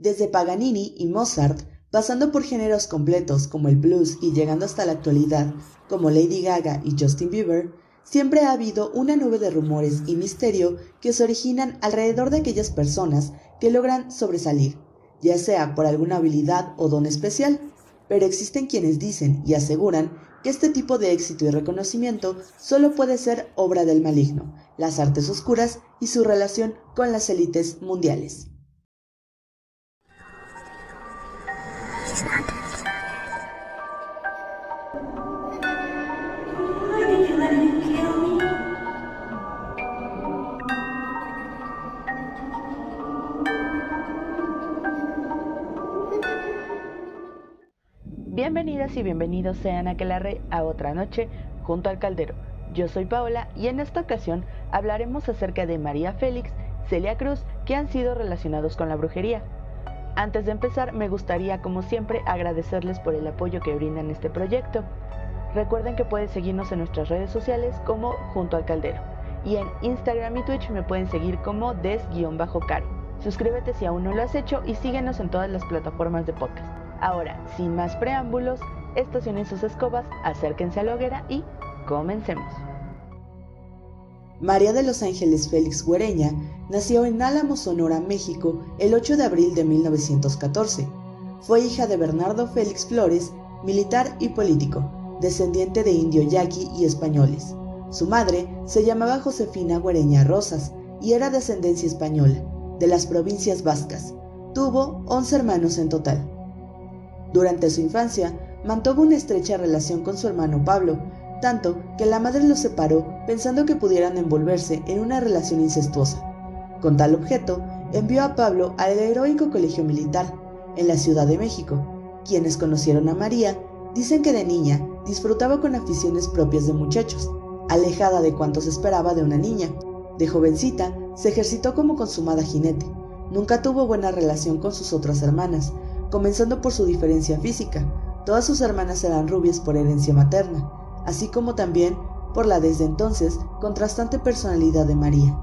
Desde Paganini y Mozart, pasando por géneros completos como el blues y llegando hasta la actualidad, como Lady Gaga y Justin Bieber, siempre ha habido una nube de rumores y misterio que se originan alrededor de aquellas personas que logran sobresalir, ya sea por alguna habilidad o don especial, pero existen quienes dicen y aseguran que este tipo de éxito y reconocimiento solo puede ser obra del maligno, las artes oscuras y su relación con las élites mundiales. Bienvenidas y bienvenidos sean a Aquelarre a otra noche junto al caldero. Yo soy Paola y en esta ocasión hablaremos acerca de María Félix, Celia Cruz, que han sido relacionados con la brujería. Antes de empezar, me gustaría, como siempre, agradecerles por el apoyo que brindan este proyecto. Recuerden que pueden seguirnos en nuestras redes sociales como Junto al Caldero. Y en Instagram y Twitch me pueden seguir como des-caro. Suscríbete si aún no lo has hecho y síguenos en todas las plataformas de podcast. Ahora, sin más preámbulos, estacionen sus escobas, acérquense a la hoguera y comencemos. María de los Ángeles Félix Güereña nació en Álamo, Sonora, México, el 8 de abril de 1914. Fue hija de Bernardo Félix Flores, militar y político, descendiente de indio yaqui y españoles. Su madre se llamaba Josefina Güereña Rosas y era de ascendencia española, de las provincias vascas. Tuvo 11 hermanos en total. Durante su infancia, mantuvo una estrecha relación con su hermano Pablo, tanto que la madre los separó pensando que pudieran envolverse en una relación incestuosa. Con tal objeto, envió a Pablo al heroico colegio militar, en la Ciudad de México. Quienes conocieron a María dicen que de niña disfrutaba con aficiones propias de muchachos, alejada de cuanto se esperaba de una niña. De jovencita, se ejercitó como consumada jinete. Nunca tuvo buena relación con sus otras hermanas, comenzando por su diferencia física. Todas sus hermanas eran rubias por herencia materna, así como también por la desde entonces contrastante personalidad de María.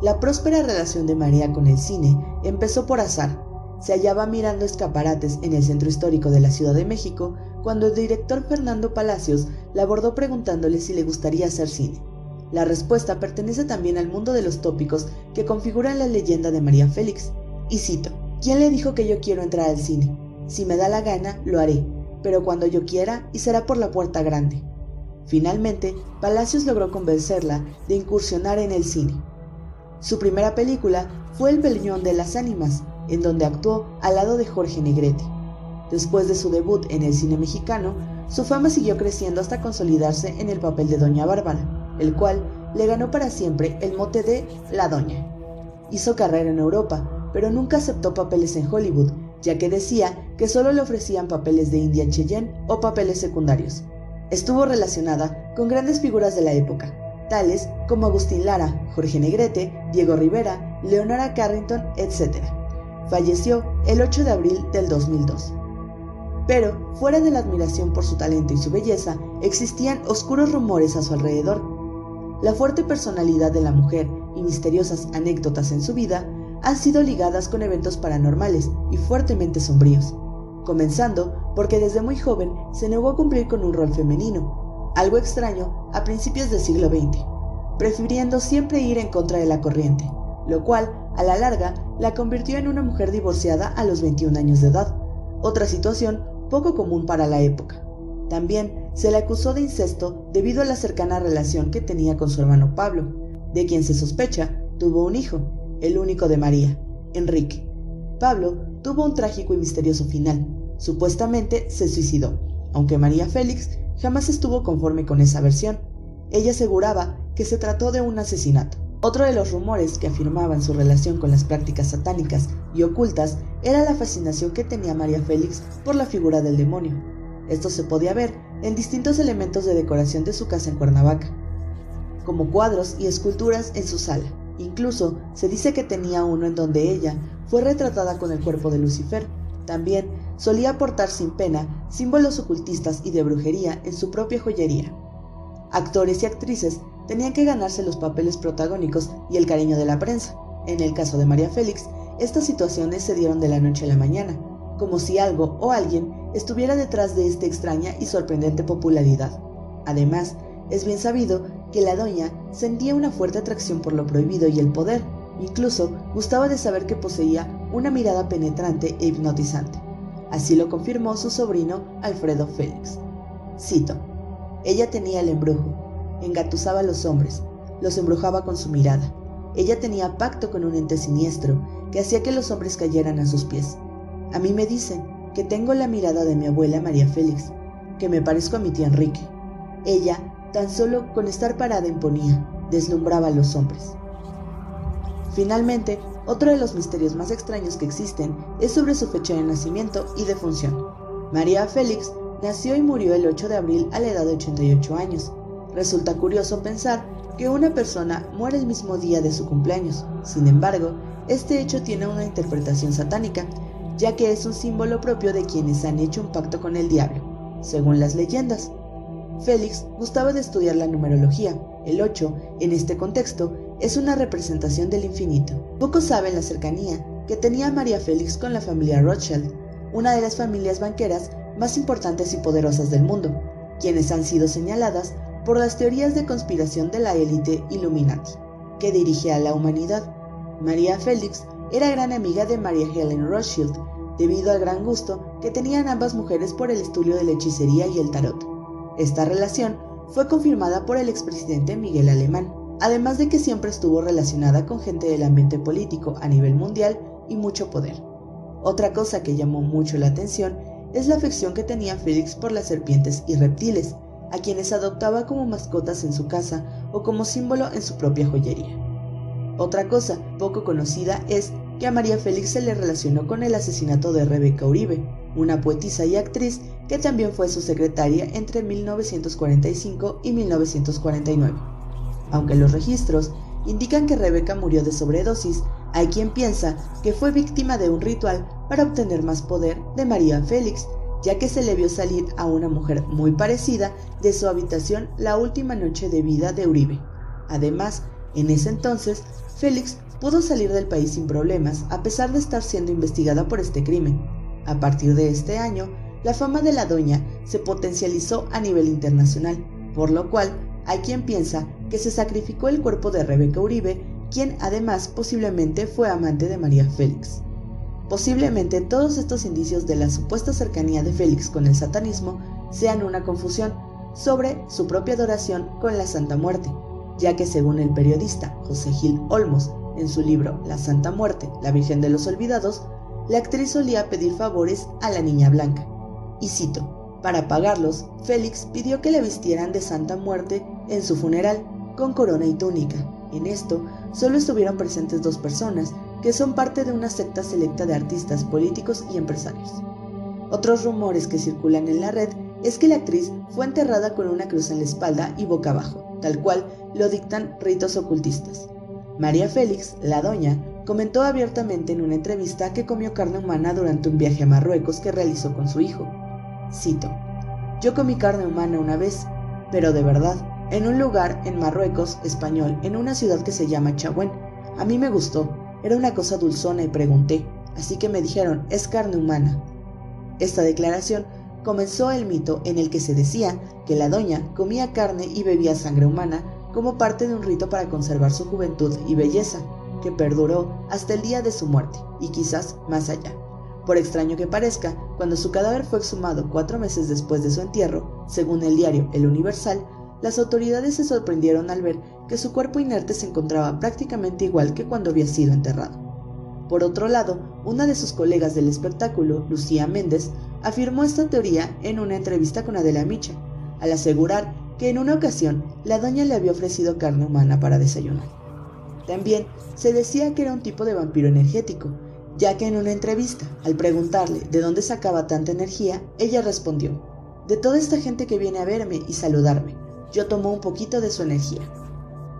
La próspera relación de María con el cine empezó por azar. Se hallaba mirando escaparates en el centro histórico de la Ciudad de México cuando el director Fernando Palacios la abordó preguntándole si le gustaría hacer cine. La respuesta pertenece también al mundo de los tópicos que configuran la leyenda de María Félix, y cito, ¿Quién le dijo que yo quiero entrar al cine? Si me da la gana, lo haré, pero cuando yo quiera y será por la puerta grande. Finalmente, Palacios logró convencerla de incursionar en el cine. Su primera película fue El Peñón de las Ánimas, en donde actuó al lado de Jorge Negrete. Después de su debut en el cine mexicano, su fama siguió creciendo hasta consolidarse en el papel de Doña Bárbara, el cual le ganó para siempre el mote de La Doña. Hizo carrera en Europa, pero nunca aceptó papeles en Hollywood, ya que decía que solo le ofrecían papeles de India Cheyenne o papeles secundarios. Estuvo relacionada con grandes figuras de la época, tales como Agustín Lara, Jorge Negrete, Diego Rivera, Leonora Carrington, etc. Falleció el 8 de abril del 2002. Pero, fuera de la admiración por su talento y su belleza, existían oscuros rumores a su alrededor. La fuerte personalidad de la mujer y misteriosas anécdotas en su vida han sido ligadas con eventos paranormales y fuertemente sombríos, comenzando porque desde muy joven se negó a cumplir con un rol femenino, algo extraño a principios del siglo XX, prefiriendo siempre ir en contra de la corriente, lo cual, a la larga, la convirtió en una mujer divorciada a los 21 años de edad, otra situación poco común para la época. También se le acusó de incesto debido a la cercana relación que tenía con su hermano Pablo, de quien se sospecha tuvo un hijo, el único de María, Enrique. Pablo tuvo un trágico y misterioso final. Supuestamente se suicidó, aunque María Félix jamás estuvo conforme con esa versión. Ella aseguraba que se trató de un asesinato. Otro de los rumores que afirmaban su relación con las prácticas satánicas y ocultas era la fascinación que tenía María Félix por la figura del demonio. Esto se podía ver en distintos elementos de decoración de su casa en Cuernavaca, como cuadros y esculturas en su sala, Incluso se dice que tenía uno en donde ella fue retratada con el cuerpo de Lucifer. También solía portar sin pena símbolos ocultistas y de brujería en su propia joyería. Actores y actrices tenían que ganarse los papeles protagónicos y el cariño de la prensa. En el caso de María Félix, estas situaciones se dieron de la noche a la mañana, como si algo o alguien estuviera detrás de esta extraña y sorprendente popularidad. Además, es bien sabido que la doña sentía una fuerte atracción por lo prohibido y el poder, incluso gustaba de saber que poseía una mirada penetrante e hipnotizante. Así lo confirmó su sobrino Alfredo Félix. Cito, ella tenía el embrujo, engatusaba a los hombres, los embrujaba con su mirada. Ella tenía pacto con un ente siniestro que hacía que los hombres cayeran a sus pies. A mí me dicen que tengo la mirada de mi abuela María Félix, que me parezco a mi tía Enrique. Ella, tan solo con estar parada imponía, deslumbraba a los hombres. Finalmente, otro de los misterios más extraños que existen es sobre su fecha de nacimiento y defunción. María Félix nació y murió el 8 de abril a la edad de 88 años. Resulta curioso pensar que una persona muere el mismo día de su cumpleaños. Sin embargo, este hecho tiene una interpretación satánica, ya que es un símbolo propio de quienes han hecho un pacto con el diablo, según las leyendas. Félix gustaba de estudiar la numerología. El 8, en este contexto, es una representación del infinito. Pocos saben la cercanía que tenía María Félix con la familia Rothschild, una de las familias banqueras más importantes y poderosas del mundo, quienes han sido señaladas por las teorías de conspiración de la élite Illuminati, que dirige a la humanidad. María Félix era gran amiga de María Helen Rothschild, debido al gran gusto que tenían ambas mujeres por el estudio de la hechicería y el tarot. Esta relación fue confirmada por el expresidente Miguel Alemán, además de que siempre estuvo relacionada con gente del ambiente político a nivel mundial y mucho poder. Otra cosa que llamó mucho la atención es la afección que tenía Félix por las serpientes y reptiles, a quienes adoptaba como mascotas en su casa o como símbolo en su propia joyería. Otra cosa poco conocida es que a María Félix se le relacionó con el asesinato de Rebeca Uribe, una poetisa y actriz que también fue su secretaria entre 1945 y 1949. Aunque los registros indican que Rebeca murió de sobredosis, hay quien piensa que fue víctima de un ritual para obtener más poder de María Félix, ya que se le vio salir a una mujer muy parecida de su habitación la última noche de vida de Uribe. Además, en ese entonces, Félix pudo salir del país sin problemas a pesar de estar siendo investigada por este crimen. A partir de este año, la fama de la doña se potencializó a nivel internacional, por lo cual hay quien piensa que se sacrificó el cuerpo de Rebeca Uribe, quien además posiblemente fue amante de María Félix. Posiblemente todos estos indicios de la supuesta cercanía de Félix con el satanismo sean una confusión sobre su propia adoración con la Santa Muerte, ya que según el periodista José Gil Olmos, en su libro La Santa Muerte, la Virgen de los Olvidados, la actriz solía pedir favores a la Niña Blanca. Y cito, para pagarlos, Félix pidió que le vistieran de Santa Muerte en su funeral, con corona y túnica. En esto, solo estuvieron presentes dos personas, que son parte de una secta selecta de artistas, políticos y empresarios. Otros rumores que circulan en la red es que la actriz fue enterrada con una cruz en la espalda y boca abajo, tal cual lo dictan ritos ocultistas. María Félix, la doña, comentó abiertamente en una entrevista que comió carne humana durante un viaje a Marruecos que realizó con su hijo. Cito, Yo comí carne humana una vez, pero de verdad, en un lugar en Marruecos, español, en una ciudad que se llama Chahuén. A mí me gustó, era una cosa dulzona y pregunté, así que me dijeron, es carne humana. Esta declaración comenzó el mito en el que se decía que la doña comía carne y bebía sangre humana como parte de un rito para conservar su juventud y belleza, que perduró hasta el día de su muerte y quizás más allá. Por extraño que parezca, cuando su cadáver fue exhumado cuatro meses después de su entierro, según el diario El Universal, las autoridades se sorprendieron al ver que su cuerpo inerte se encontraba prácticamente igual que cuando había sido enterrado. Por otro lado, una de sus colegas del espectáculo, Lucía Méndez, afirmó esta teoría en una entrevista con Adela Micha, al asegurar que en una ocasión la doña le había ofrecido carne humana para desayunar. También se decía que era un tipo de vampiro energético, ya que en una entrevista, al preguntarle de dónde sacaba tanta energía, ella respondió, de toda esta gente que viene a verme y saludarme, yo tomo un poquito de su energía.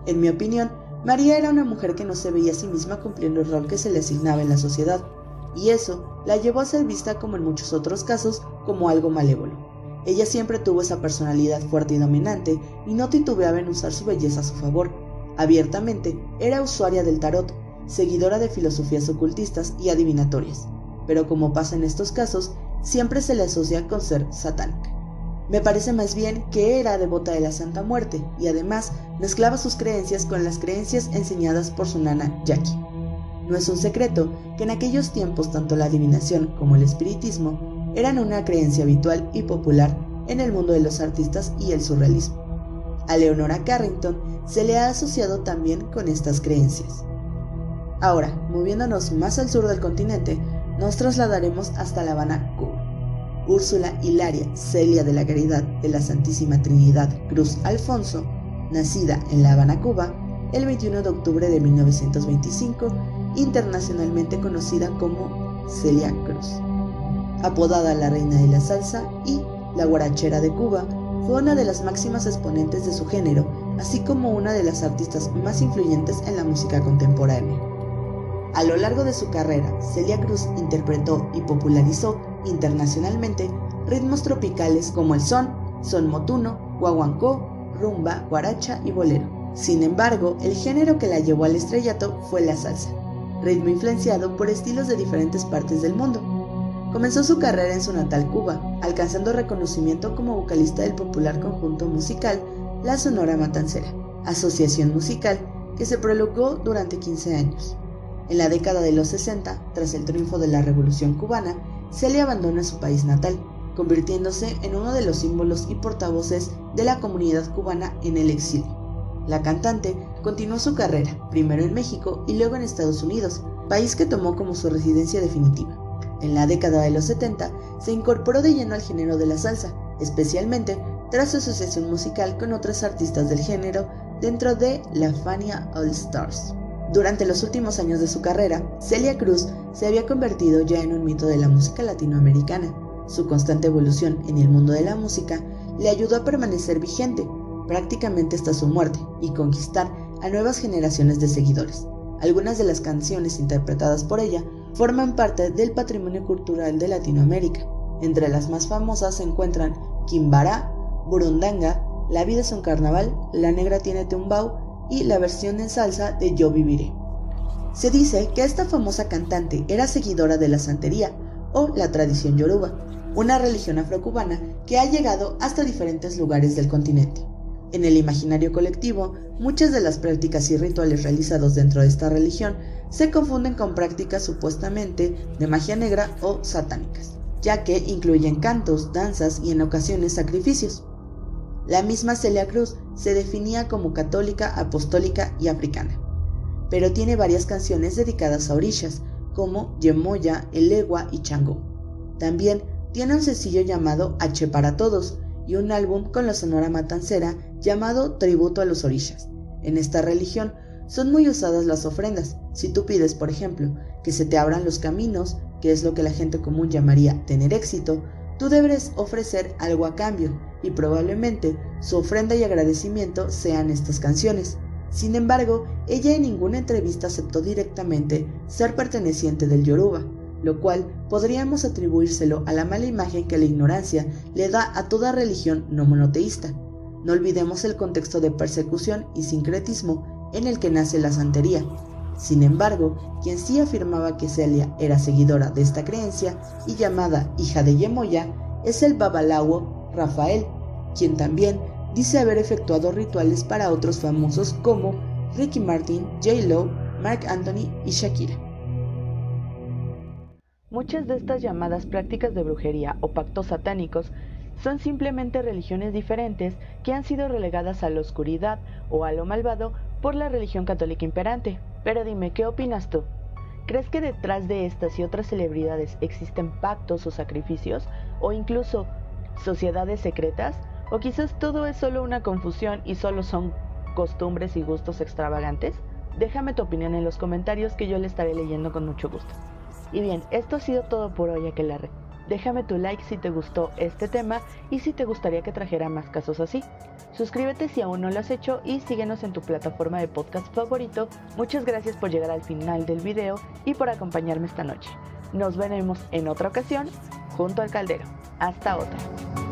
En mi opinión, María era una mujer que no se veía a sí misma cumpliendo el rol que se le asignaba en la sociedad, y eso la llevó a ser vista como en muchos otros casos como algo malévolo. Ella siempre tuvo esa personalidad fuerte y dominante y no titubeaba en usar su belleza a su favor. Abiertamente, era usuaria del tarot, seguidora de filosofías ocultistas y adivinatorias, pero como pasa en estos casos, siempre se le asocia con ser satánica. Me parece más bien que era devota de la Santa Muerte y además mezclaba sus creencias con las creencias enseñadas por su nana Jackie. No es un secreto que en aquellos tiempos tanto la adivinación como el espiritismo eran una creencia habitual y popular en el mundo de los artistas y el surrealismo. A Leonora Carrington se le ha asociado también con estas creencias. Ahora, moviéndonos más al sur del continente, nos trasladaremos hasta La Habana, Cuba. Úrsula Hilaria Celia de la Caridad de la Santísima Trinidad Cruz Alfonso, nacida en La Habana, Cuba, el 21 de octubre de 1925, internacionalmente conocida como Celia Cruz. Apodada la Reina de la Salsa y la Guarachera de Cuba, fue una de las máximas exponentes de su género, así como una de las artistas más influyentes en la música contemporánea. A lo largo de su carrera, Celia Cruz interpretó y popularizó internacionalmente ritmos tropicales como el son, son motuno, guaguancó, rumba, guaracha y bolero. Sin embargo, el género que la llevó al estrellato fue la salsa, ritmo influenciado por estilos de diferentes partes del mundo. Comenzó su carrera en su natal Cuba, alcanzando reconocimiento como vocalista del popular conjunto musical La Sonora Matancera, asociación musical que se prolongó durante 15 años. En la década de los 60, tras el triunfo de la Revolución cubana, Celia abandona su país natal, convirtiéndose en uno de los símbolos y portavoces de la comunidad cubana en el exilio. La cantante continuó su carrera, primero en México y luego en Estados Unidos, país que tomó como su residencia definitiva. En la década de los 70 se incorporó de lleno al género de la salsa, especialmente tras su asociación musical con otras artistas del género dentro de la Fania All Stars. Durante los últimos años de su carrera, Celia Cruz se había convertido ya en un mito de la música latinoamericana. Su constante evolución en el mundo de la música le ayudó a permanecer vigente prácticamente hasta su muerte y conquistar a nuevas generaciones de seguidores. Algunas de las canciones interpretadas por ella forman parte del patrimonio cultural de Latinoamérica. Entre las más famosas se encuentran Quimbará, Burundanga, La vida es un carnaval, La negra tiene tumbao y la versión en salsa de Yo Viviré. Se dice que esta famosa cantante era seguidora de la santería o la tradición yoruba, una religión afrocubana que ha llegado hasta diferentes lugares del continente. En el imaginario colectivo, muchas de las prácticas y rituales realizados dentro de esta religión se confunden con prácticas supuestamente de magia negra o satánicas, ya que incluyen cantos, danzas y en ocasiones sacrificios. La misma Celia Cruz se definía como católica, apostólica y africana, pero tiene varias canciones dedicadas a orillas, como Yemoya, Elegua y Chango. También tiene un sencillo llamado H para Todos y un álbum con la Sonora Matancera llamado Tributo a los Orillas. En esta religión son muy usadas las ofrendas. Si tú pides, por ejemplo, que se te abran los caminos, que es lo que la gente común llamaría tener éxito, tú debes ofrecer algo a cambio, y probablemente su ofrenda y agradecimiento sean estas canciones. Sin embargo, ella en ninguna entrevista aceptó directamente ser perteneciente del Yoruba, lo cual podríamos atribuírselo a la mala imagen que la ignorancia le da a toda religión no monoteísta. No olvidemos el contexto de persecución y sincretismo en el que nace la santería. Sin embargo, quien sí afirmaba que Celia era seguidora de esta creencia y llamada hija de Yemoya es el babalawo Rafael, quien también dice haber efectuado rituales para otros famosos como Ricky Martin, J. Lo, Mark Anthony y Shakira. Muchas de estas llamadas prácticas de brujería o pactos satánicos son simplemente religiones diferentes que han sido relegadas a la oscuridad o a lo malvado por la religión católica imperante. Pero dime, ¿qué opinas tú? ¿Crees que detrás de estas y otras celebridades existen pactos o sacrificios o incluso sociedades secretas? ¿O quizás todo es solo una confusión y solo son costumbres y gustos extravagantes? Déjame tu opinión en los comentarios que yo le estaré leyendo con mucho gusto. Y bien, esto ha sido todo por hoy, Aquelarre. Déjame tu like si te gustó este tema y si te gustaría que trajera más casos así. Suscríbete si aún no lo has hecho y síguenos en tu plataforma de podcast favorito. Muchas gracias por llegar al final del video y por acompañarme esta noche. Nos veremos en otra ocasión junto al caldero. Hasta otra.